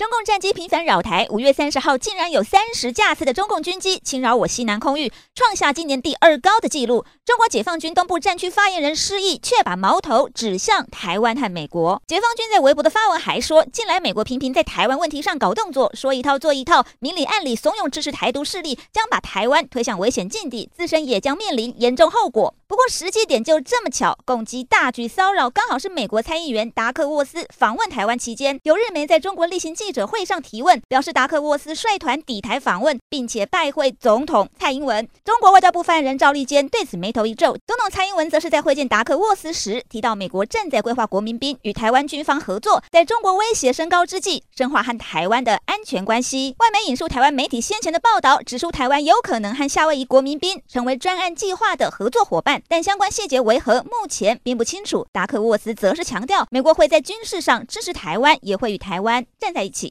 中共战机频繁扰台，五月三十号竟然有三十架次的中共军机侵扰我西南空域，创下今年第二高的纪录。中国解放军东部战区发言人施毅却把矛头指向台湾和美国。解放军在微博的发文还说，近来美国频频在台湾问题上搞动作，说一套做一套，明里暗里怂恿支持台独势力，将把台湾推向危险境地，自身也将面临严重后果。不过时机点就这么巧，共机大举骚扰，刚好是美国参议员达克沃斯访问台湾期间，有日媒在中国例行记者会上提问，表示达克沃斯率团抵台访问，并且拜会总统蔡英文。中国外交部发言人赵立坚对此眉头一皱。总统蔡英文则是在会见达克沃斯时提到，美国正在规划国民兵与台湾军方合作，在中国威胁升高之际，深化和台湾的安全关系。外引述台湾媒体先前的报道，指出台湾有可能和夏威夷国民兵成为专案计划的合作伙伴，但相关细节为何，目前并不清楚。达克沃斯则是强调，美国会在军事上支持台湾，也会与台湾站在一起。